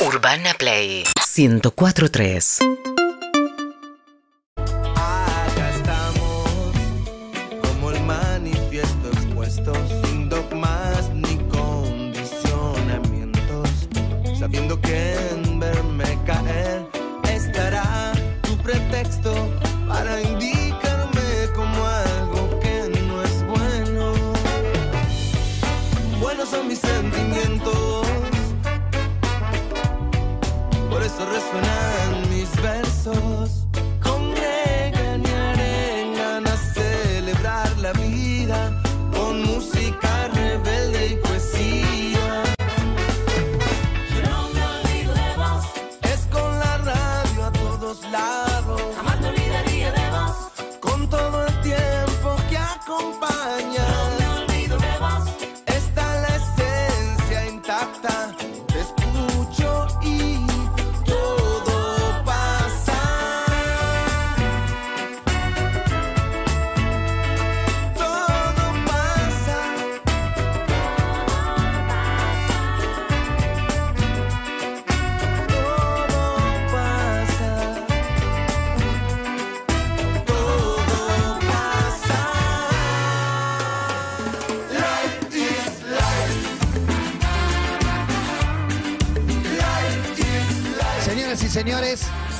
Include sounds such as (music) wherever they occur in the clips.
Urbana Play 1043.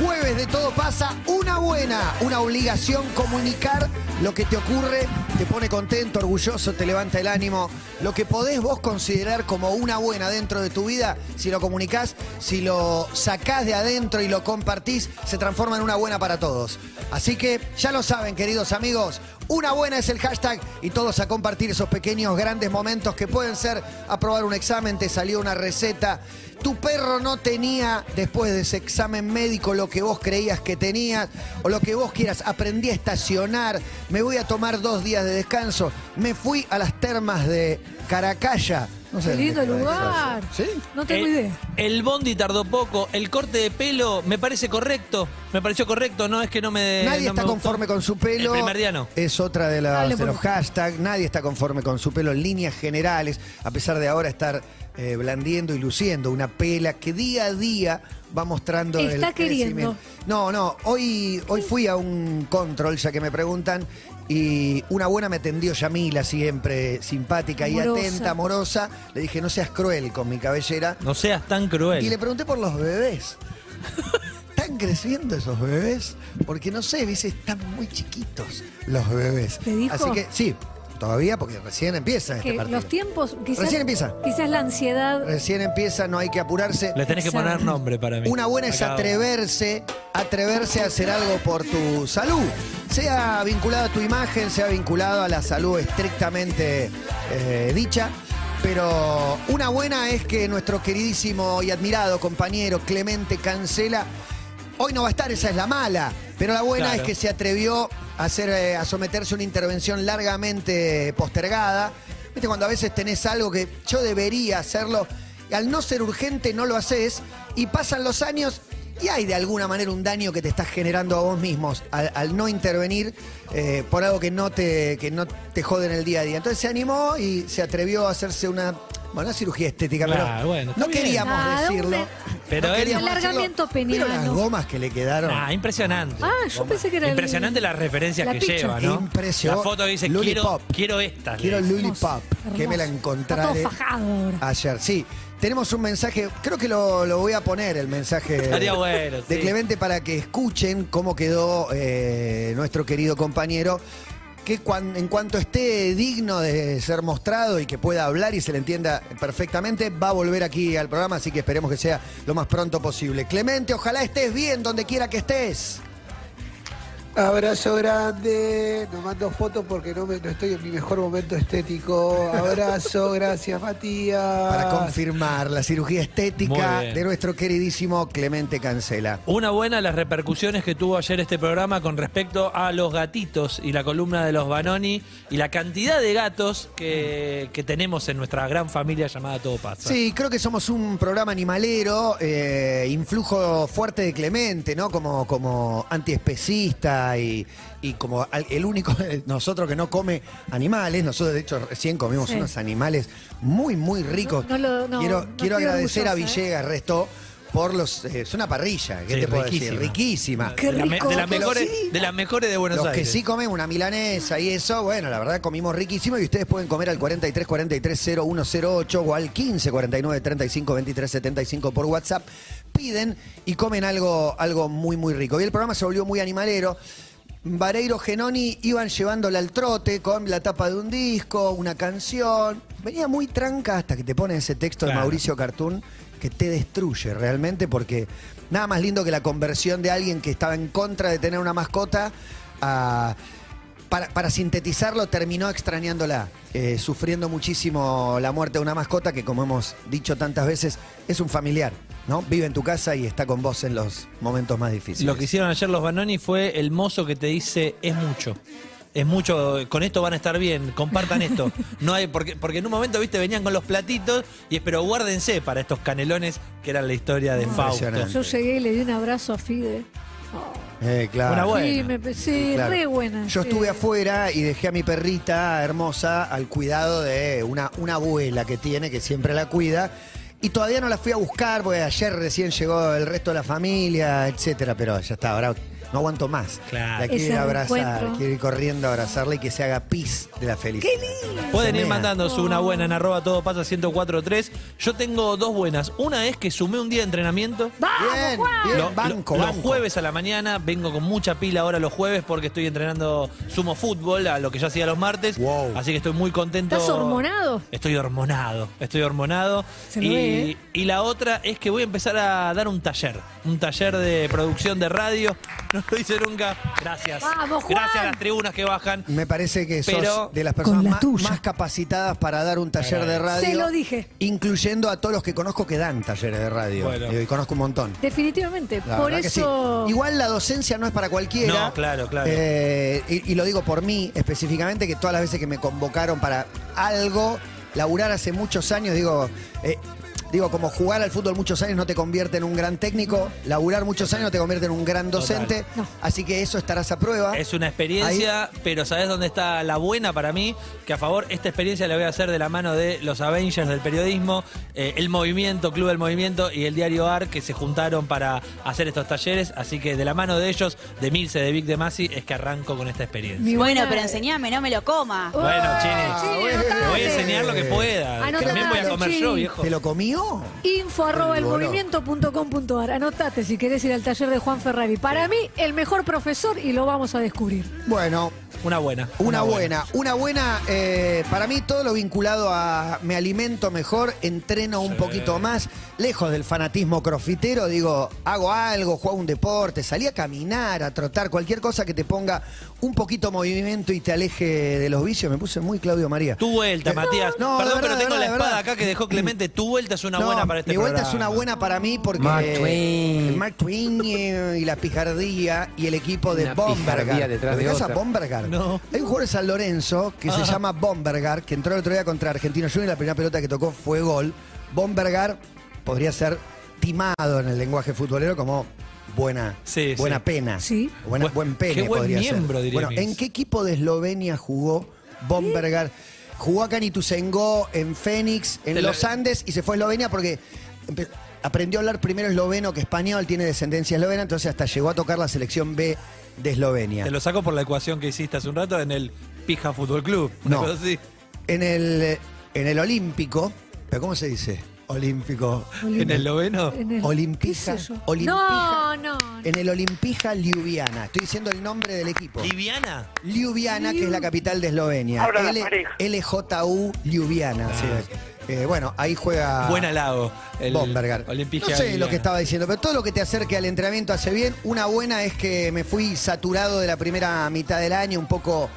Jueves de todo pasa, una buena, una obligación comunicar lo que te ocurre, te pone contento, orgulloso, te levanta el ánimo. Lo que podés vos considerar como una buena dentro de tu vida, si lo comunicás, si lo sacás de adentro y lo compartís, se transforma en una buena para todos. Así que ya lo saben, queridos amigos, una buena es el hashtag y todos a compartir esos pequeños grandes momentos que pueden ser aprobar un examen, te salió una receta, tu perro no tenía después de ese examen médico lo que vos creías que tenías o lo que vos quieras, aprendí a estacionar, me voy a tomar dos días de descanso, me fui a las termas de Caracalla. No sé Qué dónde lindo queda lugar. eso. ¿Sí? No tengo el, idea. el bondi tardó poco, el corte de pelo me parece correcto, me pareció correcto, no es que no me Nadie no está me conforme gustó. con su pelo. El primer día no. Es otra de, las- Dale, de por los hashtags. Nadie está conforme con su pelo en líneas generales, a pesar de ahora estar eh, blandiendo y luciendo una pela que día a día va mostrando el Está queriendo. crecimiento. No, no, hoy, hoy fui a un control, ya que me preguntan, y una buena me atendió Yamila, siempre simpática y Amorosa. atenta, amorosa. Le dije, no seas cruel con mi cabellera. No seas tan cruel. Y le pregunté por los bebés. (laughs) ¿Están creciendo esos bebés? Porque no sé, dice, están muy chiquitos los bebés. ¿Te dijo? Así que sí, todavía porque recién empieza este Que partido. los tiempos, quizás, Recién empieza. quizás la ansiedad. Recién empieza, no hay que apurarse. Le tenés que Exacto. poner nombre para mí. Una buena es atreverse, atreverse a hacer algo por tu salud. Sea vinculado a tu imagen, sea vinculado a la salud estrictamente eh, dicha. Pero una buena es que nuestro queridísimo y admirado compañero Clemente Cancela hoy no va a estar, esa es la mala. Pero la buena Claro. es que se atrevió a, hacer, eh, a someterse a una intervención largamente postergada. Viste, cuando a veces tenés algo que yo debería hacerlo, y al no ser urgente no lo haces, y pasan los años y hay de alguna manera un daño que te estás generando a vos mismos al, al no intervenir eh, por algo que no, te, que no te jode en el día a día. Entonces se animó y se atrevió a hacerse una, bueno, una cirugía estética, Claro, pero bueno, está no bien. queríamos Nada, decirlo. Pero No él- queríamos Alargamiento. ¿Vieron las peniano. gomas que le quedaron? Ah, impresionante. Ah, yo pensé que era el- Impresionante las referencias la que picture. lleva, ¿no? Impresionante. La foto dice, quiero, quiero esta. Quiero dice. Lollipop, que me la ahora. ayer. Sí, tenemos un mensaje, creo que lo, lo voy a poner, el mensaje (laughs) Estaría bueno, de sí. Clemente para que escuchen cómo quedó eh, nuestro querido compañero, que en cuanto esté digno de ser mostrado y que pueda hablar y se le entienda perfectamente, va a volver aquí al programa, así que esperemos que sea lo más pronto posible. Clemente, ojalá estés bien donde quiera que estés. Abrazo grande, no mando fotos porque no, me- no estoy en mi mejor momento estético. Abrazo, (laughs) gracias Matías. Para confirmar la cirugía estética de nuestro queridísimo Clemente Cancela. Una buena las repercusiones que tuvo ayer este programa con respecto a los gatitos y la columna de los Banoni y la cantidad de gatos que, que tenemos en nuestra gran familia llamada Todo Pasa. Sí, creo que somos un programa animalero, eh, influjo fuerte de Clemente, ¿no? Como, como antiespecista y, y como al- el único (laughs) nosotros que no come animales. Nosotros, de hecho, recién comimos Sí. unos animales muy, muy ricos. No- no lo- no, quiero no quiero estoy agradecer a orgullosa, ¿eh? Villegas, Resto, por los. eh, es una parrilla, ¿qué Sí, te puedo decir? riquísima. Qué de, la me- rico. de las Pero mejores, sí. de las mejores de Buenos Los Aires. que sí comen una milanesa y eso, bueno, la verdad comimos riquísimo y ustedes pueden comer al 43 43 0108 o al 15 49 35 23 75 por WhatsApp. Piden y comen algo, algo muy, muy rico. Y el programa se volvió muy animalero. Vareiro Genoni iban llevándola al trote con la tapa de un disco, una canción. Venía muy tranca hasta que te ponen ese texto de. Mauricio Cartún que te destruye realmente porque nada más lindo que la conversión de alguien que estaba en contra de tener una mascota a- para, para sintetizarlo terminó extrañándola, eh, sufriendo muchísimo la muerte de una mascota que como hemos dicho tantas veces es un familiar, ¿no? Vive en tu casa y está con vos en los momentos más difíciles. Lo que hicieron ayer los Banoni fue el mozo que te dice es mucho. Es mucho, con esto van a estar bien, compartan esto. (laughs) No hay, porque, porque en un momento, viste, venían con los platitos y pero guárdense para estos canelones que eran la historia de Fausto. Yo llegué y le di un abrazo a Fide. Eh, claro. Una buena. Sí, me- sí, Claro. re buena. Yo sí. estuve afuera y dejé a mi perrita hermosa al cuidado de una, una abuela que tiene, que siempre la cuida. Y todavía no la fui a buscar, porque ayer recién llegó el resto de la familia, etcétera, pero ya está, ahora no aguanto más. Claro. La quiero ir a abrazar, reencuentro. quiero ir corriendo a abrazarla y que se haga pis de la felicidad. Pueden Se ir mea. mandando su una buena en arroba todo pasa 1043. Yo tengo dos buenas. Una es que sumé un día de entrenamiento. Bien, bien, Lo- banco, lo- los banco. jueves a la mañana vengo con mucha pila ahora los jueves porque estoy entrenando sumo fútbol a lo que yo hacía los martes. Wow. Así que estoy muy contento. ¿Estás hormonado? Estoy hormonado, estoy hormonado. Se lo y, ve, ¿eh? y la otra es que voy a empezar a dar un taller, un taller de producción de radio. No lo hice nunca. Gracias. Vamos, Juan. Gracias a las tribunas que bajan. Me parece que sos Pero- de las personas la más, capacitadas para dar un taller de radio. Se lo dije. Incluyendo a todos los que conozco que dan talleres de radio. Bueno. Y conozco un montón. Definitivamente. La Por sí. eso. Igual la docencia no es para cualquiera. No, claro, claro. Eh, y, y lo digo por mí específicamente, que todas las veces que me convocaron para algo, laburar hace muchos años, digo, eh, digo, como jugar al fútbol muchos años no te convierte en un gran técnico, laburar muchos años no te convierte en un gran docente. No. Así que eso estarás a prueba. Es una experiencia, pero ¿sabes dónde está la buena para mí? Que a favor, esta experiencia la voy a hacer de la mano de los Avengers del periodismo, eh, el Movimiento, Club del Movimiento y el Diario AR que se juntaron para hacer estos talleres. Así que de la mano de ellos, de Milce, de Vic de Masi, es que arranco con esta experiencia. Mi Bueno, pero enseñame, no me lo coma. Bueno, Chini, Chini, voy a enseñar lo que pueda. También voy a comer Chini. yo, viejo. ¿Te lo comió? Info arroba. Anotate si querés ir al taller de Juan Ferrari. Para mí, el mejor profesor y lo vamos a descubrir. Bueno, Una buena. Una buena, una buena, eh, para mí todo lo vinculado a me alimento mejor, entreno un poquito más, lejos del fanatismo crofitero, digo, hago algo, juego un deporte, salí a caminar, a trotar, cualquier cosa que te ponga un poquito movimiento y te aleje de los vicios, me puse muy Claudio María. Tu vuelta, Eh, Matías. no, Perdón, verdad, pero tengo la espada verdad. acá que dejó Clemente. Tu vuelta es una No, buena para este mi vuelta es una buena para mí porque Mark Twain. Mark Twain y la pijardía y el equipo de Una Bombergar. detrás ¿Lo de otra. Bombergar? No. Hay un jugador de San Lorenzo que se Ah. llama Bombergar, que entró el otro día contra Argentino Junior y la primera pelota que tocó fue gol. Bombergar podría ser timado en el lenguaje futbolero como buena, Sí, buena sí. pena. Sí. Buena, Bu- buen pene qué buen podría miembro, ser. diría bueno. ¿en qué equipo de Eslovenia jugó Bombergar? Jugó acá en Ituzaingó, en Fénix, en Te lo- los Andes y se fue a Eslovenia porque aprendió a hablar primero esloveno que español, tiene descendencia eslovena, entonces hasta llegó a tocar la selección B de Eslovenia. Te lo saco por la ecuación que hiciste hace un rato en el Pija Fútbol Club. Una No. cosa así. En el, en el Olímpico, ¿pero cómo se dice? Olímpico. ¿En el noveno? En el- Olimpija. No, no. En el Olimpija Ljubljana. Estoy diciendo el nombre del equipo. ¿Liviana? Ljubljana, que es la capital de Eslovenia. L- LJU Ljubljana. sí es. Eh, bueno, ahí juega Buen halago. El Bombergar. Olimpija no sé Liviana. lo que estaba diciendo, pero todo lo que te acerque al entrenamiento hace bien. Una buena es que me fui saturado de la primera mitad del año, un poco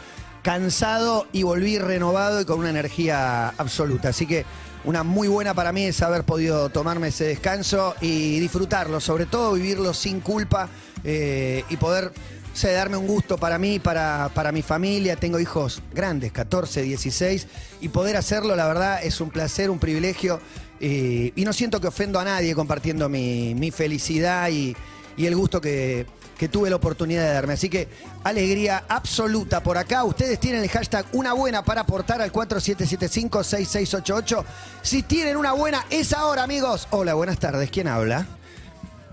cansado y volví renovado y con una energía absoluta. Así que una muy buena para mí es haber podido tomarme ese descanso y disfrutarlo, sobre todo vivirlo sin culpa eh, y poder o darme un gusto para mí, para, para mi familia. Tengo hijos grandes, 14, 16, y poder hacerlo, la verdad, es un placer, un privilegio. eh, y no siento que ofendo a nadie compartiendo mi, mi felicidad y, y el gusto que, que tuve la oportunidad de darme. Así que alegría absoluta por acá. Ustedes tienen el hashtag una buena para aportar al 4775-6688. Si tienen una buena, es ahora, amigos. Hola, buenas tardes. ¿Quién habla?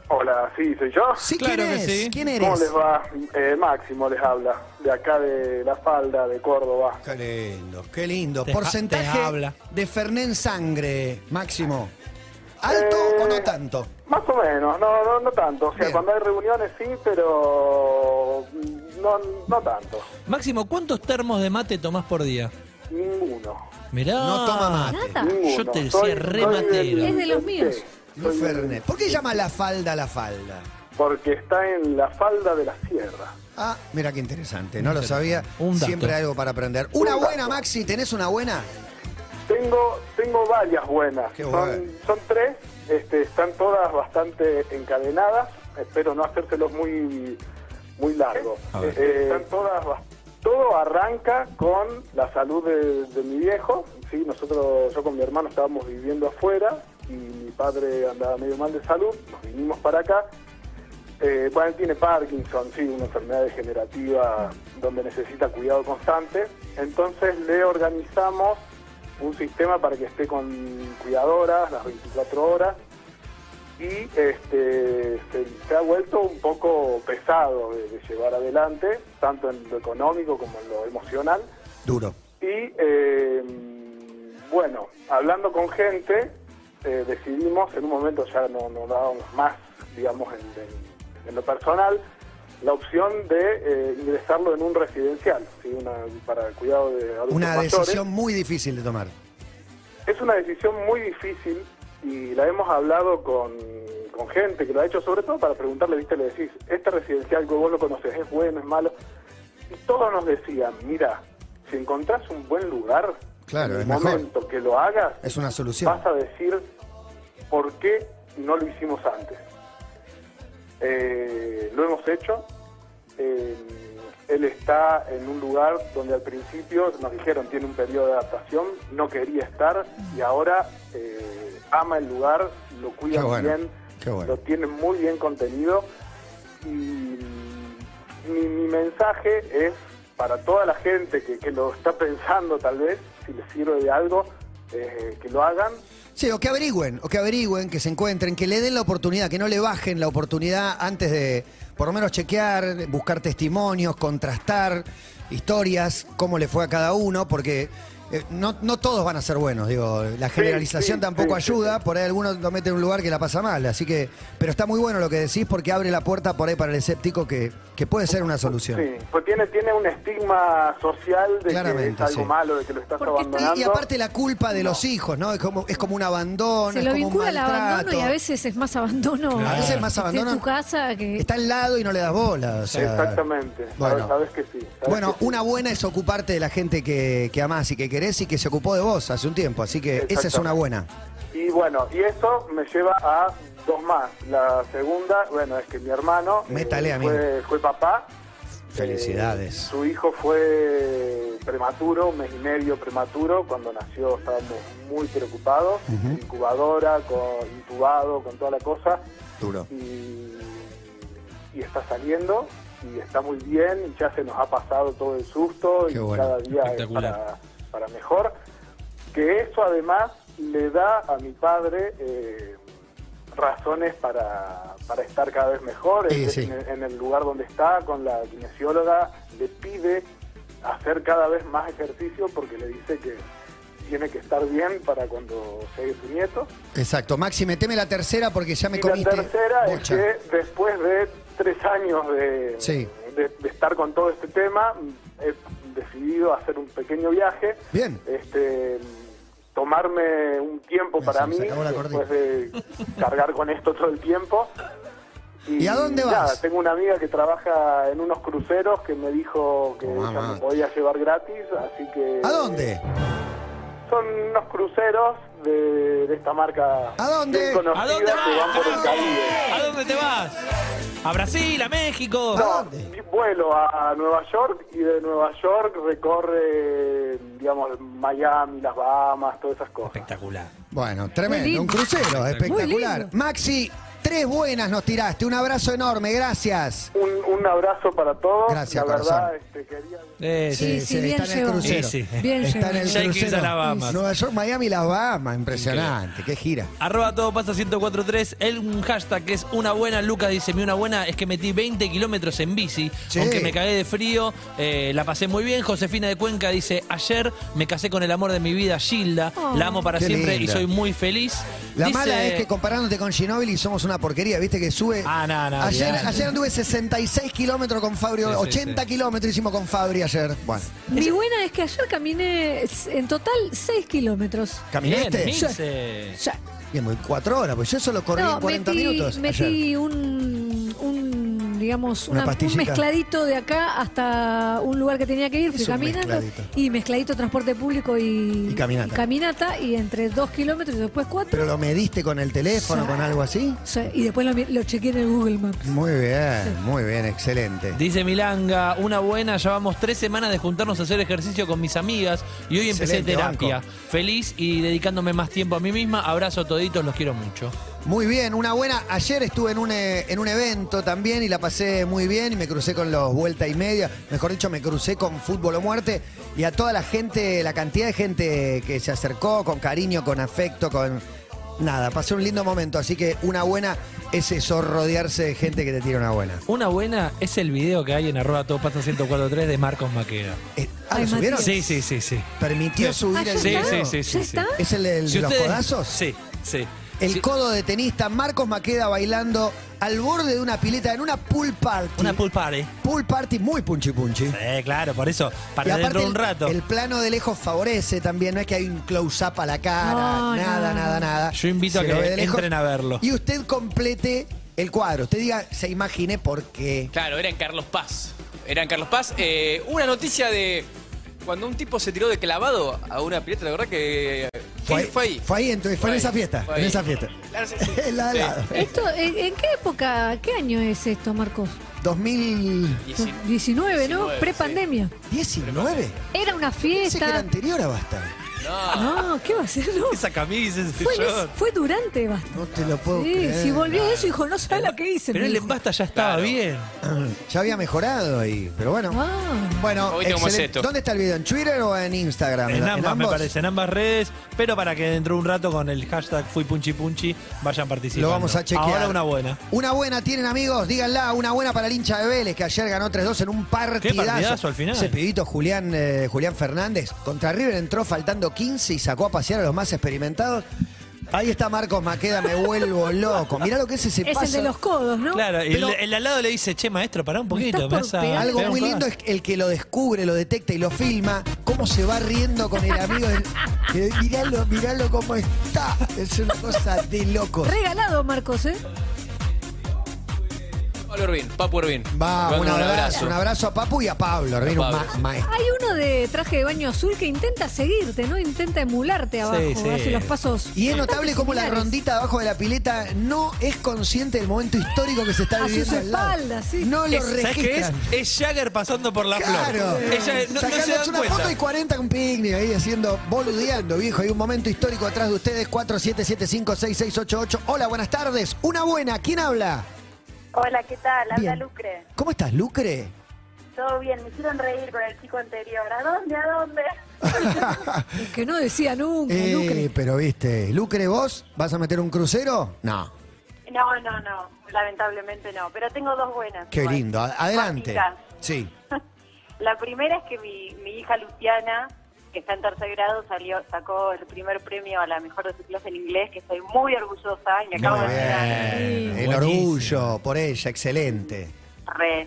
Hola, sí, soy yo. Sí, Claro ¿quién que es? sí. ¿Quién ¿Cómo eres? les va? Eh, Máximo les habla, de acá de La Falda, de Córdoba. Qué lindo, qué lindo. Te Porcentaje te habla. de Fernén Sangre, Máximo. ¿Alto Eh, o no tanto? Más o menos, no, no, no tanto. O sea, Bien. cuando hay reuniones sí, pero no, no tanto. Máximo, ¿cuántos termos de mate tomás por día? Ninguno. Mirá. No toma mate. Nada. Ninguno. Yo te decía Soy- re soy matero. Es de los míos. sí, No Fernet. ¿Por qué llama la falda la falda? Porque está en la falda de la sierra. Ah, mira qué interesante, no lo sabía. Un dato. Siempre hay algo para aprender. Una Un buena. Maxi, ¿tenés una buena? Tengo, tengo varias buenas. Qué son, tres, este, están todas bastante encadenadas. Espero no hacérselos muy, muy ver. Eh, están todas, todo arranca con la salud de, de mi viejo. Sí, nosotros, yo con mi hermano estábamos viviendo afuera y mi padre andaba medio mal de salud. Nos vinimos para acá. Eh, bueno, él tiene Parkinson, sí, una enfermedad degenerativa donde necesita cuidado constante. Entonces le organizamos un sistema para que esté con cuidadoras las 24 horas y este se, se ha vuelto un poco pesado de, de llevar adelante, tanto en lo económico como en lo emocional. Duro. Y eh, bueno, hablando con gente, eh, decidimos, en un momento ya no, no dábamos más, digamos, en, en- en lo personal, la opción de eh, ingresarlo en un residencial, ¿sí? Una, para cuidado de adultos Una mayores. decisión muy difícil de tomar. Es una decisión muy difícil y la hemos hablado con, con gente que lo ha hecho, sobre todo para preguntarle, viste, le decís, este residencial que vos lo conoces, ¿es bueno, es malo? Y todos nos decían, mira, si encontrás un buen lugar, Claro, en el mejor. momento que lo hagas, Es una solución. vas a decir por qué no lo hicimos antes. Eh, lo hemos hecho. Eh, él está en un lugar donde al principio nos dijeron tiene un periodo de adaptación, no quería estar y ahora eh, ama el lugar, lo cuida bueno, bien, bueno. lo tiene muy bien contenido y mi, mi mensaje es para toda la gente que, que lo está pensando tal vez, si les sirve de algo, eh, que lo hagan. Sí, o que averigüen, o que averigüen, que se encuentren, que le den la oportunidad, que no le bajen la oportunidad antes de por lo menos chequear, buscar testimonios, contrastar historias, cómo le fue a cada uno, porque eh, no, no todos van a ser buenos, digo, la generalización sí, tampoco sí, ayuda, sí. por ahí algunos lo meten en un lugar que la pasa mal, así que, pero está muy bueno lo que decís porque abre la puerta por ahí para el escéptico que, que puede ser una solución. Sí, pues tiene, tiene un estigma social de que Claramente, es algo sí. malo, de que lo estás Porque abandonando. Y, y aparte la culpa de No. los hijos, ¿no? Es como, es como un abandono, Se es lo como un vincula al abandono y a veces es más abandono. Claro. A veces más de abandono. tu casa que. Está al lado y no le das bola. o sea, Exactamente, Bueno. sabes, sabes que sí. sabes Bueno, que sí. una buena es ocuparte de la gente que, que amás y que querés y que se ocupó de vos hace un tiempo. Así que esa es una buena. Y bueno, y eso me lleva a dos más. La segunda, bueno, es que mi hermano eh, Métale, amigo. fue, fue papá. Felicidades. Eh, su hijo fue prematuro, un mes y medio prematuro. Cuando nació estábamos muy preocupados. Incubadora, con, intubado, con toda la cosa. Duro. y, y está saliendo y está muy bien y ya se nos ha pasado todo el susto Qué y bueno. cada día es para, para mejor. Que eso además le da a mi padre eh, razones para, para estar cada vez mejor Sí, en, sí. en- en el lugar donde está, con la kinesióloga, le pide hacer cada vez más ejercicio porque le dice que tiene que estar bien para cuando llegue su nieto. Exacto. Maxi, meteme la tercera porque ya me Y comiste. la tercera bocha. es que después de tres años de, Sí. de, de estar con todo este tema, he decidido hacer un pequeño viaje. Bien. Este, tomarme un tiempo para mí, después de cargar con esto todo el tiempo. ¿Y a dónde nada, vas? tengo una amiga que trabaja en unos cruceros que me dijo que Oh, ella me podía llevar gratis, así que... ¿A dónde? Son unos cruceros de, de esta marca ¿A dónde? ¿A dónde que van por el vas? Caribe. ¿A dónde te vas? ¿A Brasil? ¿A México? ¿A No, dónde? vuelo a Nueva York y de Nueva York recorre, digamos, Miami, las Bahamas, todas esas cosas. Espectacular. Bueno, tremendo. Un crucero, espectacular. Maxi, Tres buenas nos tiraste. Un abrazo enorme, gracias. Un, un abrazo para todos. Gracias, La verdad, corazón. este, quería... Eh, Sí, sí, bien está en el crucero. Sí, sí. Bien Está en el crucero. Nueva York, Miami, Las Bahamas. Impresionante. Qué gira. Arroba todo pasa 1043. El un hashtag que es una buena. Lucas dice: Mi una buena es que metí 20 kilómetros en bici. Sí. Aunque me cagué de frío, eh, la pasé muy bien. Josefina de Cuenca dice: Ayer me casé con el amor de mi vida, Gilda. Oh. La amo para Qué siempre linda. y soy muy feliz. La Dice- mala es que comparándote con Ginóbili somos una porquería, viste que sube. Ah, no, no, ayer, anduve 66 kilómetros con Fabri, Sí, sí, 80 sí. kilómetros hicimos con Fabri ayer. Bueno, Mi buena es que ayer caminé en total 6 kilómetros. ¿caminaste? Bien, Milce. Ya. Bien, muy cuatro horas, pues yo solo corrí No, en 40 metí, minutos. metí ayer. un, un, digamos, Una una- un mezcladito de acá hasta un lugar que tenía que ir, fui caminando. mezcladito. Y mezcladito transporte público y, Y caminata. caminata, y entre 2 kilómetros y después 4. ¿Pero lo mediste con el teléfono, Sí. con algo así? y después lo, lo chequeé en el Google Maps. Muy bien, muy bien, excelente. Dice Milanga, una buena, llevamos tres semanas de juntarnos a hacer ejercicio con mis amigas y hoy empecé terapia. banco. Feliz y dedicándome más tiempo a mí misma. Abrazo a toditos, los quiero mucho. Muy bien, una buena. Ayer estuve en un, eh, en un evento también y la pasé muy bien y me crucé con los vuelta y media. Mejor dicho, me crucé con Fútbol o Muerte y a toda la gente, la cantidad de gente que se acercó con cariño, con afecto, con. Nada, pasé un lindo momento. Así que una buena es eso, rodearse de gente que te tira una buena. Una buena es el video que hay en arroba todo pasa 1043 de Marcos Maqueda. Eh, ah, Ay, ¿lo subieron? Matías. Sí, sí, sí, sí. ¿Permitió subir Ah, el ¿ya Sí, video? sí, sí, ¿Ya sí, sí. está? ¿Es el de Si los ustedes- codazos? Sí, sí. El Sí. codo de tenista Marcos Maqueda bailando al borde de una pileta en una pool party. Una pool party. Pool party muy punchi punchi. Sí, claro, por eso, para dentro de un rato. El, plano de lejos favorece también, no es que hay un close-up a la cara, No, nada, no. nada, nada. Yo invito a Se que ve de lejos. entren a verlo. Y usted complete el cuadro. Usted diga, se imagine por qué. Claro, era en Carlos Paz. Era en Carlos Paz. Eh, una noticia de cuando un tipo se tiró de clavado a una pileta, la verdad que Fue ahí, fue ahí. Fue ahí, entonces, fue, en ahí, esa fiesta. fue en esa fiesta. Claro, sí, sí. En (laughs) la de Sí. al lado. Esto, ¿en, en qué época, qué año es esto, Marcos? 2019. 19, ¿no? 19, Pre-pandemia. Era una Pensé que era fiesta. anterior a Basta. No. No, ¿qué va a ser? No. Esa camisa, ese Fue, short. fue durante Basta. No te lo puedo Sí, creer. si volvió eso, dijo, no sabe lo que hice. Pero el dijo. embasta ya estaba Claro. bien. (clears throat) Ya había mejorado ahí, pero bueno. Ah. Bueno, excelente. esto. ¿dónde está el video? ¿En Twitter o en Instagram? En ambas, me parece, en ambas redes, pero para que dentro de un rato con el hashtag fui punchi punchi vayan participando. Lo vamos a chequear. Ahora una buena. Una buena tienen amigos, díganla, una buena para el hincha de Vélez que ayer ganó 3-2 en un partidazo. partidazo al final. Ese pibito Julián, eh, Julián Fernández contra River entró faltando 15 y sacó a pasear a los más experimentados. Ahí está Marcos Maqueda, me vuelvo loco. Mirá lo que es ese Es paso. el de los codos, ¿no? Claro, y Pero- el, el al lado le dice, che, maestro, pará un poquito. me vas a. Algo muy lindo codazo". es el que lo descubre, lo detecta y lo filma, cómo se va riendo con el amigo. del- miralo, miralo cómo está. Es una cosa de loco. Regalado, Marcos, ¿eh? Pablo Urbín, Papu Urbín. Va, un abrazo, un abrazo a Papu y a Pablo, Urbina, un Pablo. ma- maestro. Hay uno de traje de baño azul que intenta seguirte, ¿no? Intenta emularte abajo, sí. hace los pasos. Y es notable cómo la similares. rondita abajo de la pileta no es consciente del momento histórico que se está A sus viviendo al lado. espaldas, sí. No lo Es- ¿Sabes qué es? registran. Es Jagger pasando por la Claro. flor. Ella no, no se dan una cuenta. foto y 40 con picnic ahí haciendo, boludeando, viejo. Hay un momento histórico atrás de ustedes, 47756688. Hola, buenas tardes. Una buena, ¿quién habla? Hola, ¿qué tal? Habla Bien. Lucre. ¿Cómo estás, Lucre? Todo bien, me hicieron reír con el chico anterior. ¿A dónde? ¿A dónde? El (laughs) que no decía nunca, Eh, Lucre. pero viste, Lucre, ¿vos vas a meter un crucero? No. No, no, no. Lamentablemente no. Pero tengo dos buenas. Qué igual. lindo. A- Adelante. Sí. (laughs) La primera es que mi, mi hija Luciana, que está en tercer grado, salió sacó el primer premio a la mejor de su clase en inglés, que estoy muy orgullosa y me acabo Muy de bien. El Buenísimo. orgullo por ella, excelente. Re.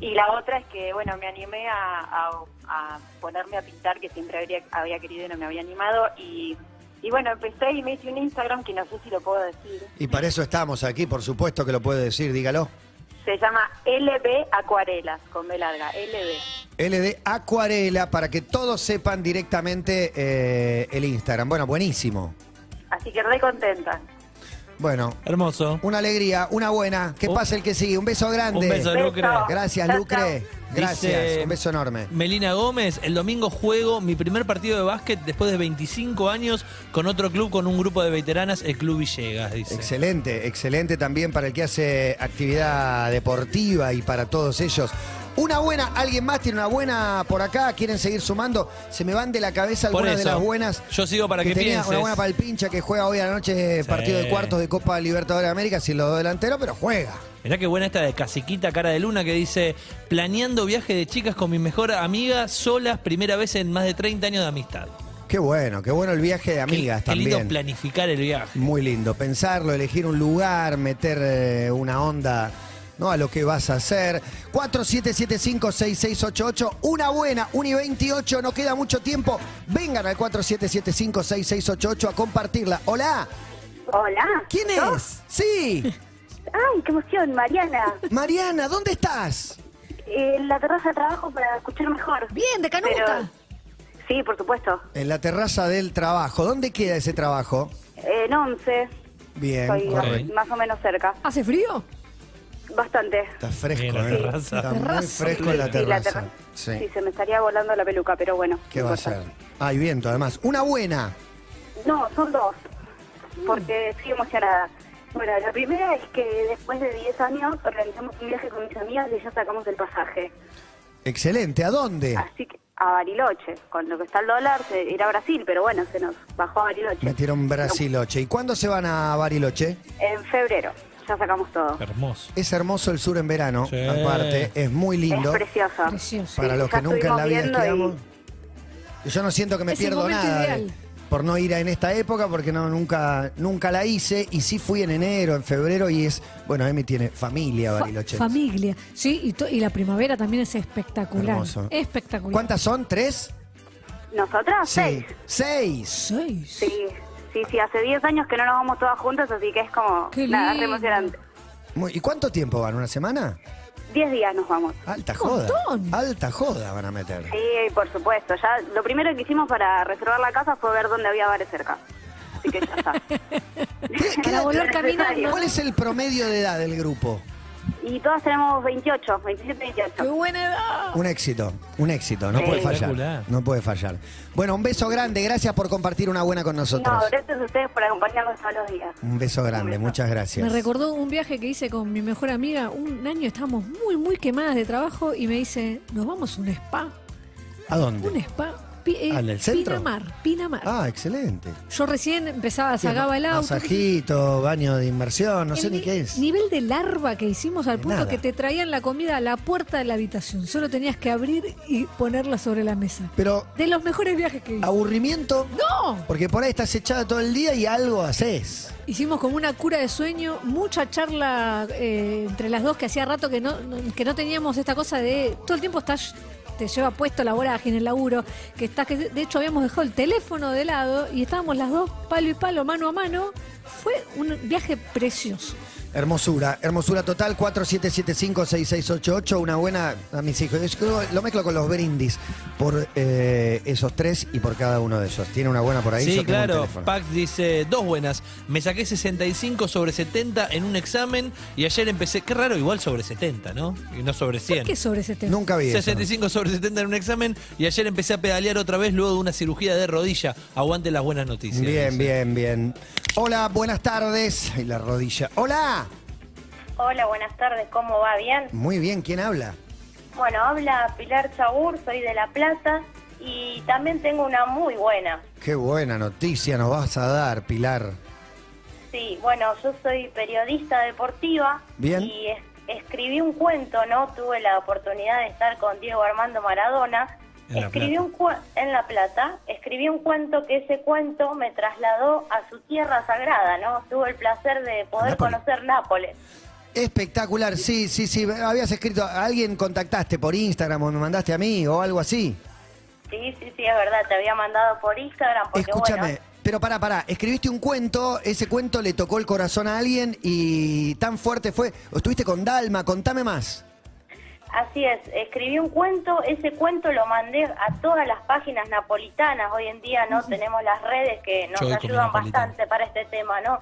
Y la otra es que, bueno, me animé a, a- a ponerme a pintar, que siempre habría, había querido y no me había animado. Y, y bueno, empecé y me hice un Instagram que no sé si lo puedo decir. Y para eso estamos aquí, por supuesto que lo puede decir, dígalo. Se llama LB Acuarelas, con B larga, LB. LD Acuarela, para que todos sepan directamente eh, el Instagram. Bueno, buenísimo. Así que re contenta. Bueno, Hermoso. una alegría, una buena. Que Un- pase el que sigue. Un beso grande. Un beso. Lucre. Gracias, Lucre. Gracias, Dice- un beso enorme. Melina Gómez, el domingo juego mi primer partido de básquet después de 25 años con otro club, con un grupo de veteranas, el Club Villegas, dice. Excelente, excelente también para el que hace actividad deportiva y para todos ellos. Una buena, alguien más tiene una buena por acá, quieren seguir sumando. Se me van de la cabeza Por algunas de eso, las buenas. yo sigo para que tenía pienses. Una buena para el pincha que juega hoy a la noche partido de cuartos de Copa Libertadores de América sin los dos delanteros, pero juega. Mirá qué buena esta de Caciquita Cara de Luna que dice, planeando viaje de chicas con mi mejor amiga, solas, primera vez en más de 30 años de amistad. Qué bueno, qué bueno el viaje de amigas qué lindo también. planificar el viaje. Muy lindo, pensarlo, elegir un lugar, meter eh, una onda ¿no? a lo que vas a hacer. 47756688, una buena, 1 y 28, no queda mucho tiempo. Vengan al 47756688 a compartirla. Hola, Hola. ¿quién es? Sí, Ay, qué emoción, Mariana. Mariana, ¿dónde estás? En la terraza de trabajo para escuchar mejor. Bien, de canuta. Pero- Sí, por supuesto. En la terraza del trabajo. ¿Dónde queda ese trabajo? En 11, Bien, estoy correcto. más o menos cerca. ¿Hace frío? Bastante. Está fresco, En la ¿eh? terraza. Está muy fresco en la Sí, terraza. terra- Sí. Sí, se me estaría volando la peluca, pero bueno. ¿Qué no va a ser? Hay viento, además. Una buena. No, son dos, porque estoy emocionada. Bueno, la primera es que después de 10 años organizamos un viaje con mis amigas y ya sacamos el pasaje. Excelente. ¿A dónde? Así que a Bariloche, con lo que está el dólar, se irá a Brasil, pero bueno, se nos bajó a Bariloche. Metieron Brasiloche. ¿Y cuándo se van a Bariloche? En febrero, ya sacamos todo. Hermoso. Es hermoso el sur en verano, Sí. aparte, es muy lindo. Es precioso. Precioso. Para Sí, los ya que nunca en la vida estuvimos viendo esquiamos. Yo no siento que me Es el pierdo momento nada ideal. de- por no ir a- en esta época, porque no nunca nunca la hice. Y sí fui en enero, en febrero, y es. Bueno, Emi tiene familia Fa- Bariloche. familia. Sí, y, to- y la primavera también es espectacular. Hermoso. Espectacular. ¿Cuántas son? ¿Tres? ¿Nosotras? Seis. Seis. Seis. Sí, sí, sí, hace 10 años que no nos vamos todas juntas, así que es como, Qué nada, re lindo. emocionante. Muy- ¿Y cuánto tiempo van? ¿Una semana? 10 días nos vamos. Alta joda. montón. Alta joda van a meter. Sí, por supuesto. Ya lo primero que hicimos para reservar la casa fue ver dónde había bares cerca. Así que ya está. (laughs) Para volver caminando. ¿Cuál es el promedio de edad del grupo? Y todas tenemos 28, 27, 28. ¡Qué buena edad! Un éxito, un éxito, no Sí. puede fallar. No puede fallar. Bueno, un beso grande, gracias por compartir una buena con nosotros. No, gracias a ustedes por acompañarnos todos los días. Un beso grande, muchas gracias. Me recordó un viaje que hice con mi mejor amiga. Un año estábamos muy, muy quemadas de trabajo y me dice, nos vamos a un spa. ¿A dónde? Un spa. Pi- eh, ¿Al del centro? Pinamar, Pinamar. Ah, excelente. Yo recién empezaba, sacaba el auto. Masajito, baño de inmersión, no sé El ni ni- qué es. Nivel de larva que hicimos al De punto nada. que te traían la comida a la puerta de la habitación. Solo tenías que abrir y ponerla sobre la mesa. Pero, De los mejores viajes que hice. aburrimiento, ¡No! porque por ahí estás echada todo el día y algo haces. Hicimos como una cura de sueño, mucha charla eh, entre las dos que hacía rato que no- que no teníamos esta cosa de todo el tiempo estás lleva puesto la vorágine, el laburo, que estás que de hecho habíamos dejado el teléfono de lado y estábamos las dos palo y palo, mano a mano. Fue un viaje precioso. Hermosura, hermosura total, 47756688, una buena a mis hijos. Yo lo mezclo con los brindis por eh, esos tres y por cada uno de ellos. ¿Tiene una buena por ahí? Sí, claro. Pax dice, dos buenas. Me saqué 65 sobre 70 en un examen y ayer empecé, qué raro, igual sobre 70, ¿no? Y no sobre 100. ¿Qué sobre ese tema? Nunca vi eso. 65 sobre 70 en un examen y ayer empecé a pedalear otra vez luego de una cirugía de rodilla. Aguante las buenas noticias. Bien, dice. bien, bien. Hola, buenas tardes. Ay, la rodilla. Hola. Hola, buenas tardes, ¿cómo va? ¿Bien? Muy bien, ¿quién habla? Bueno, habla Pilar Chagur, soy de La Plata y también tengo una muy buena. Qué buena noticia nos vas a dar, Pilar. Sí, bueno, yo soy periodista deportiva Bien. y es- escribí un cuento, ¿no? Tuve la oportunidad de estar con Diego Armando Maradona. En La escribí Plata. un cue- en La Plata, escribí un cuento que ese cuento me trasladó a su tierra sagrada, ¿no? Tuve el placer de poder Nápoles. conocer Nápoles. Espectacular, sí, sí, sí. Habías escrito, ¿a alguien contactaste por Instagram o me mandaste a mí o algo así? Sí, sí, sí, es verdad, te había mandado por Instagram porque Escúchame, bueno, pero pará, pará, escribiste un cuento, ese cuento le tocó el corazón a alguien y tan fuerte fue. ¿O estuviste con Dalma? Contame más. Así es, escribí un cuento, ese cuento lo mandé a todas las páginas napolitanas, hoy en día no tenemos las redes que nos Yo ayudan bastante para este tema, ¿no?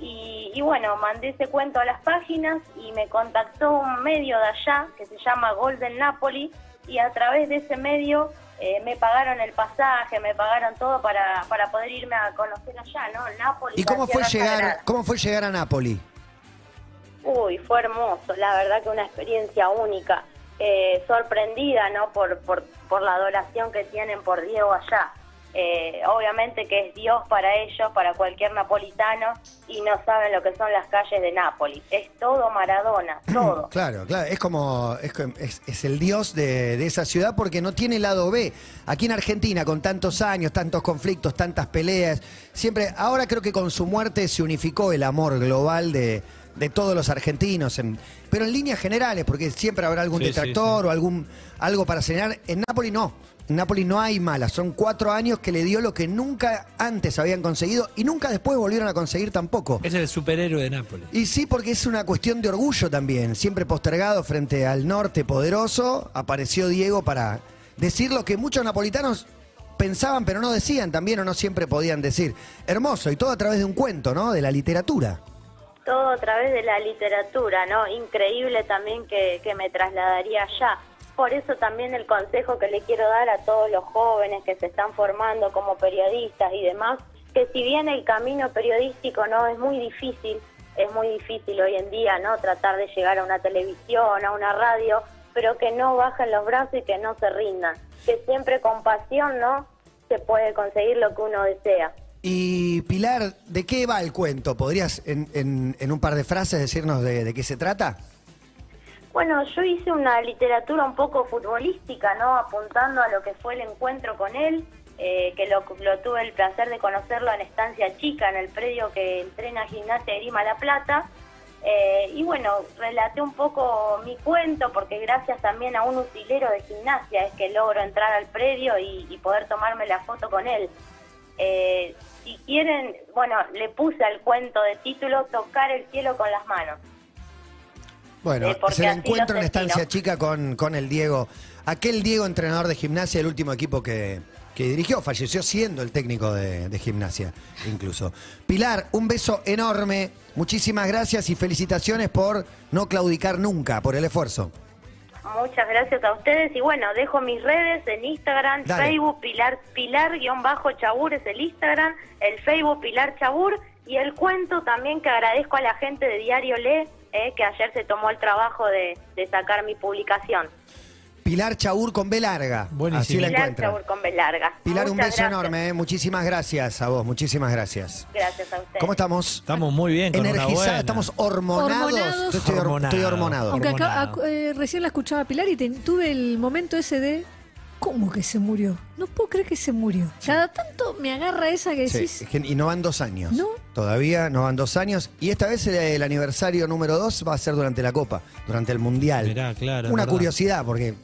Y, y bueno, mandé ese cuento a las páginas y me contactó un medio de allá que se llama Golden Napoli y a través de ese medio eh, me pagaron el pasaje, me pagaron todo para, para poder irme a conocer allá, ¿no? Nápoles. ¿Y cómo fue llegar, Sagrada. cómo fue llegar a Nápoli? Uy, fue hermoso, la verdad que una experiencia única. Eh, sorprendida, ¿no? Por, por, por la adoración que tienen por Diego allá. Eh, obviamente que es Dios para ellos, para cualquier napolitano, y no saben lo que son las calles de Nápoles. Es todo Maradona, (clears throat) todo. Claro, claro, es como, es, es- es el dios de, de esa ciudad porque no tiene lado B. Aquí en Argentina, con tantos años, tantos conflictos, tantas peleas, siempre, ahora creo que con su muerte se unificó el amor global de, de todos los argentinos, en- pero en líneas generales, porque siempre habrá algún Sí, sí, detractor o algún algo para señalar. En Nápoles no. Nápoles no hay malas. Son cuatro años que le dio lo que nunca antes habían conseguido y nunca después volvieron a conseguir tampoco. Es el superhéroe de Nápoles. Y sí, porque es una cuestión de orgullo también. Siempre postergado frente al norte poderoso, apareció Diego para decir lo que muchos napolitanos pensaban pero no decían también o no siempre podían decir. Hermoso, y todo a través de un cuento, ¿no? De la literatura. todo a través de la literatura, ¿no? Increíble también que, que me trasladaría allá. Por eso también el consejo que le quiero dar a todos los jóvenes que se están formando como periodistas y demás, que si bien el camino periodístico no es muy difícil, es muy difícil hoy en día, ¿no? Tratar de llegar a una televisión, a una radio, pero que no bajen los brazos y que no se rindan, que siempre con pasión, ¿no? Se puede conseguir lo que uno desea. Y Pilar, ¿de qué va el cuento? ¿Podrías en, en- en un par de frases decirnos de, de qué se trata? Bueno, yo hice una literatura un poco futbolística, ¿no? Apuntando a lo que fue el encuentro con él, eh, que lo, tuve el placer de conocerlo en Estancia Chica, en el predio que entrena Gimnasia de Grima La Plata. Eh, y bueno, relaté un poco mi cuento, porque gracias también a un utilero de gimnasia es que logro entrar al predio y, y poder tomarme la foto con él. Eh, si quieren, bueno, le puse al cuento de título Tocar el cielo con las manos. Bueno, Eh, lo encuentro en Estancia. Chica con, con el Diego. Aquel Diego, entrenador de gimnasia, el último equipo que, que dirigió, falleció siendo el técnico de, de gimnasia, incluso. Pilar, un beso enorme. Muchísimas gracias y felicitaciones por no claudicar nunca, por el esfuerzo. Muchas gracias a ustedes y bueno, dejo mis redes en Instagram, Dale. Facebook Pilar Pilar guion bajo Chabur es el Instagram, el Facebook Pilar Chabur y el cuento también que agradezco a la gente de Diario Le eh, que ayer se tomó el trabajo de, de sacar mi publicación. Pilar Chaur con B larga. Buenísimo. Así la Pilar encuentran. Con B larga. Pilar, un beso gracias. enorme. ¿eh? Muchísimas gracias a vos, muchísimas gracias. Gracias a ustedes. ¿Cómo estamos? Estamos muy bien con Energizados, estamos hormonados. Hormonados. Yo estoy, hor- Hormonado. estoy hormonado. Aunque acá, eh, recién la escuchaba Pilar y te- tuve el momento ese de. ¿Cómo que se murió? No puedo creer que se murió. Cada tanto me agarra esa que Sí, decís. es que- y no van dos años. No. Todavía no van dos años. Y esta vez el, el aniversario número dos va a ser durante la Copa, durante el Mundial. Mirá, claro, es Una verdad. curiosidad, porque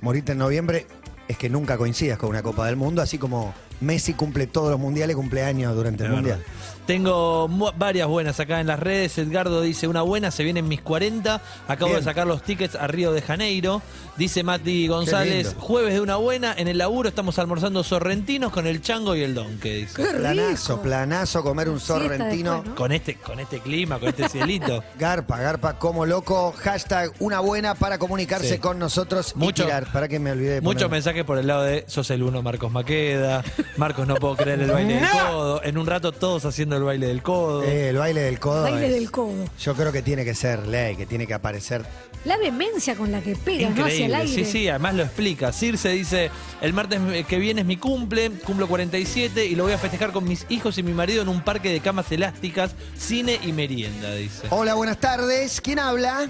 morirte en noviembre es que nunca coincidas con una Copa del Mundo, así como Messi cumple todos los mundiales, cumpleaños durante el Es Mundial. Tengo mu- varias buenas acá en las redes. Edgardo dice, una buena, se vienen mis 40. Acabo Bien. de sacar los tickets a Río de Janeiro. Dice Mati González, jueves de una buena. En el laburo estamos almorzando sorrentinos con el chango y el don, que dice. ¡Qué Planazo, rico! planazo, comer un Siesta sorrentino. después, ¿no? Con este, con este clima, con este cielito. (laughs) Garpa, garpa como loco. Hashtag una buena para comunicarse Sí. con nosotros Mucho- y tirar. Para que me olvidé de Muchos poner- mensajes por el lado de sos el uno Marcos Maqueda, Marcos no puedo creer el baile (laughs) del codo, en un rato todos haciendo el baile del codo. Eh, el baile del codo. Baile es- del codo. Yo creo que tiene que ser ley, que tiene que aparecer. La vehemencia con la que pega, ¿no? Hacia aire. sí, sí, además lo explica. Circe dice, el martes que viene es mi cumple, cumplo 47 y lo voy a festejar con mis hijos y mi marido en un parque de camas elásticas, cine y merienda, dice. Hola, buenas tardes. ¿Quién habla?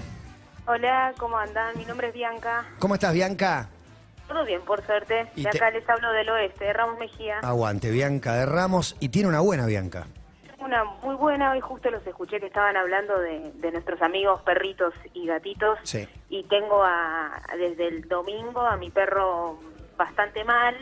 Hola, ¿cómo andan? Mi nombre es Bianca. ¿Cómo estás, Bianca? Todo bien, por suerte. Y De te- acá les hablo del oeste, de Ramos Mejía. Aguante, Bianca de Ramos. Y tiene una buena Bianca. Una muy buena, hoy justo los escuché que estaban hablando de, de nuestros amigos perritos y gatitos. Sí. Y tengo a, desde el domingo a mi perro bastante mal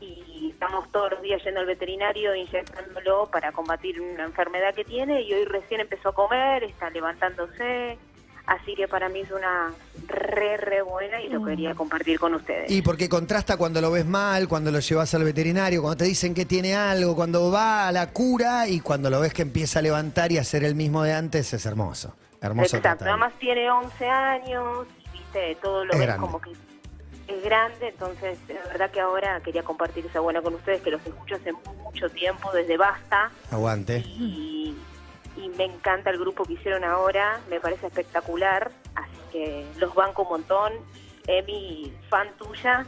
y estamos todos los días yendo al veterinario inyectándolo para combatir una enfermedad que tiene y hoy recién empezó a comer, está levantándose. Así que para mí es una re, re buena y lo quería compartir con ustedes. Y porque contrasta cuando lo ves mal, cuando lo llevas al veterinario, cuando te dicen que tiene algo, cuando va a la cura y cuando lo ves que empieza a levantar y a ser el mismo de antes, es hermoso. Hermoso Exacto, total. además tiene 11 años, viste, todo lo Es ves grande. como que es grande, entonces la verdad que ahora quería compartir esa buena con ustedes, que los escucho hace mucho tiempo, desde Basta, Aguante. y, y me encanta el grupo que hicieron ahora, me parece espectacular, así que los banco un montón. Emi, fan tuya.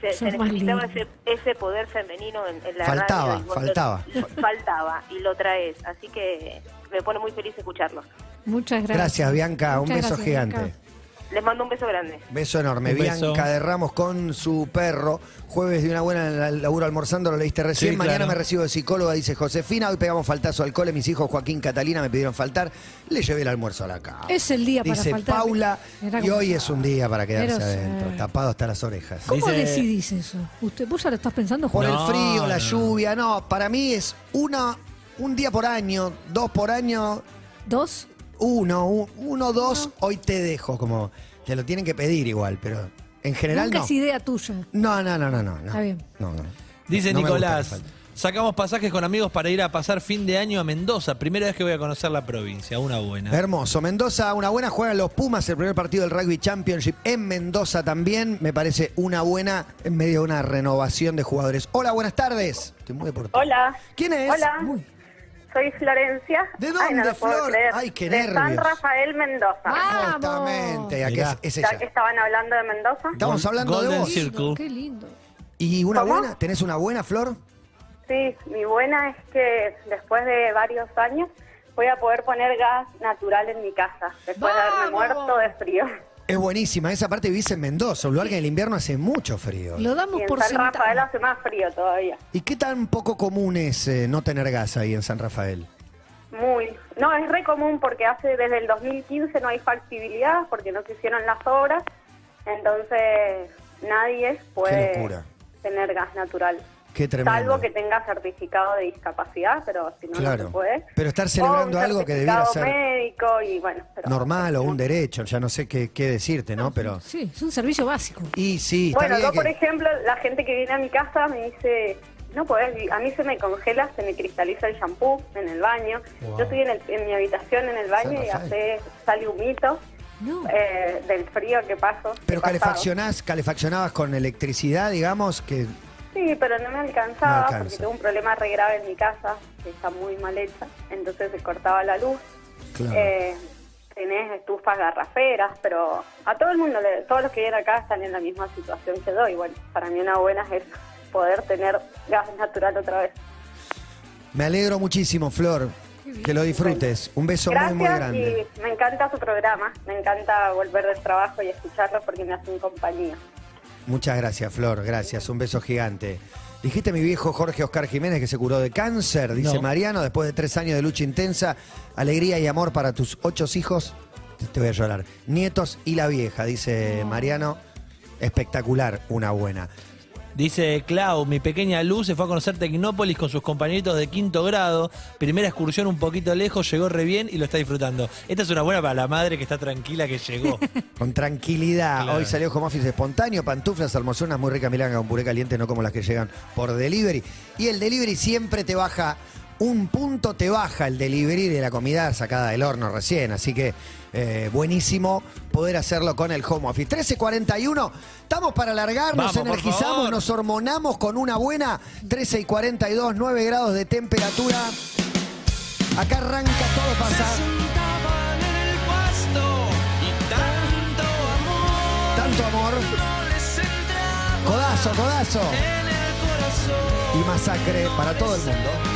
Se, se necesitaba ese, ese poder femenino en, en la Faltaba, radio. faltaba. (laughs) faltaba, y lo traes. Así que me pone muy feliz escucharlo. Muchas gracias. Gracias, Bianca. Un beso gracias, gigante. Bianca. Les mando un beso grande. Beso enorme. Un beso. Bianca de Ramos con su perro. Jueves de una buena en el laburo almorzando, lo leíste recién. Sí, Mañana claro. me recibo de psicóloga, dice Josefina. Hoy pegamos faltazo al cole. Mis hijos Joaquín Catalina me pidieron faltar. Le llevé el almuerzo a la cama. Es el día para Dice faltar. Paula. Mirá Y hoy es un día para quedarse Pero sí. adentro, tapado hasta las orejas. ¿Cómo Dice- decidís eso? ¿Usted, ¿Vos ya lo estás pensando, Por? No, el frío, la lluvia, no. Para mí es una, un día por año, dos por año, ¿Dos? Uno, un- uno, dos. Hoy te dejo, como te lo tienen que pedir igual, pero en general Nunca no. es idea tuya. No, no, no, no, no. Está bien. No, no. Dice No Nicolás, sacamos pasajes con amigos para ir a pasar fin de año a Mendoza. Primera vez que voy a conocer la provincia, una buena. Hermoso. Mendoza, una buena. Juegan los Pumas, el primer partido del Rugby Championship en Mendoza también. Me parece una buena, en medio de una renovación de jugadores. Hola, buenas tardes. Estoy muy deportivo. Hola. ¿Quién es? Hola. Soy Florencia. ¿De Ay, dónde, no lo puedo Flor? creer. Ay, qué De San nervios. Rafael, Mendoza. ¡Vamos! Justamente. ¿a qué Mirá. es, es Ya que estaban hablando de Mendoza. Estamos hablando Golden de vos. Circle. Qué lindo. ¿Y una ¿Cómo? buena? ¿Tenés una buena, Flor? Sí, mi buena es que después de varios años voy a poder poner gas natural en mi casa, después de haberme ¡Vamos! muerto de frío. Es buenísima. Esa parte vivís en Mendoza, un lugar que en el invierno hace mucho frío. Lo damos Y en por San sentado. Rafael hace más frío todavía. ¿Y qué tan poco común es eh, no tener gas ahí en San Rafael? Muy. No, es re común porque hace desde el 2015 no hay factibilidad porque no se hicieron las obras. Entonces nadie puede tener gas natural. Qué tremendo. Salvo que tenga certificado de discapacidad, pero si no, no se puede. Pero estar celebrando algo que debiera ser médico y bueno. pero- normal o un derecho, ya no sé qué, qué decirte, ¿no? Pero. Sí, es un servicio básico. Y sí, Bueno, yo, por ejemplo, la gente que viene a mi casa me dice, no podés, a mí se me congela, se me cristaliza el shampoo en el baño. Yo estoy en, el- en mi habitación en el baño y hace, sale humito No. eh, del frío que paso. Pero calefaccionás, calefaccionabas con electricidad, digamos, que. Sí, pero no me alcanzaba No alcanza. porque tengo un problema re grave en mi casa, que está muy mal hecha, entonces se cortaba la luz. Claro. Eh, tenés estufas garraferas, pero a todo el mundo, le- todos los que vienen acá están en la misma situación que yo. Y bueno, para mí una buena es poder tener gas natural otra vez. Me alegro muchísimo, Flor. Que lo disfrutes. Un beso Gracias muy, muy grande. y me encanta su programa, me encanta volver del trabajo y escucharlo porque me hacen compañía. Muchas gracias, Flor. Gracias. Un beso gigante. Dijiste mi viejo Jorge Oscar Jiménez que se curó de cáncer, dice No. Mariano, después de tres años de lucha intensa, alegría y amor para tus ocho hijos. Te voy a llorar. Nietos y la vieja, dice Mariano. Espectacular, una buena. Dice Clau, mi pequeña Luz se fue a conocer Tecnópolis con sus compañeritos de quinto grado. Primera excursión un poquito lejos, llegó re bien y lo está disfrutando. Esta es una buena para la madre que está tranquila que llegó. (laughs) Con tranquilidad. Claro. Hoy salió home office espontáneo, pantuflas, almozonas muy rica milanga con puré caliente, no como las que llegan por delivery. Y el delivery siempre te baja, un punto te baja el delivery de la comida sacada del horno recién. Así que eh, buenísimo poder hacerlo con el home office. 13.41, estamos para alargar, nos energizamos, nos hormonamos con una buena 13 y 42, 9 grados de temperatura. Acá arranca todo pasa. Tanto amor Codazo, codazo. Y masacre para todo el mundo.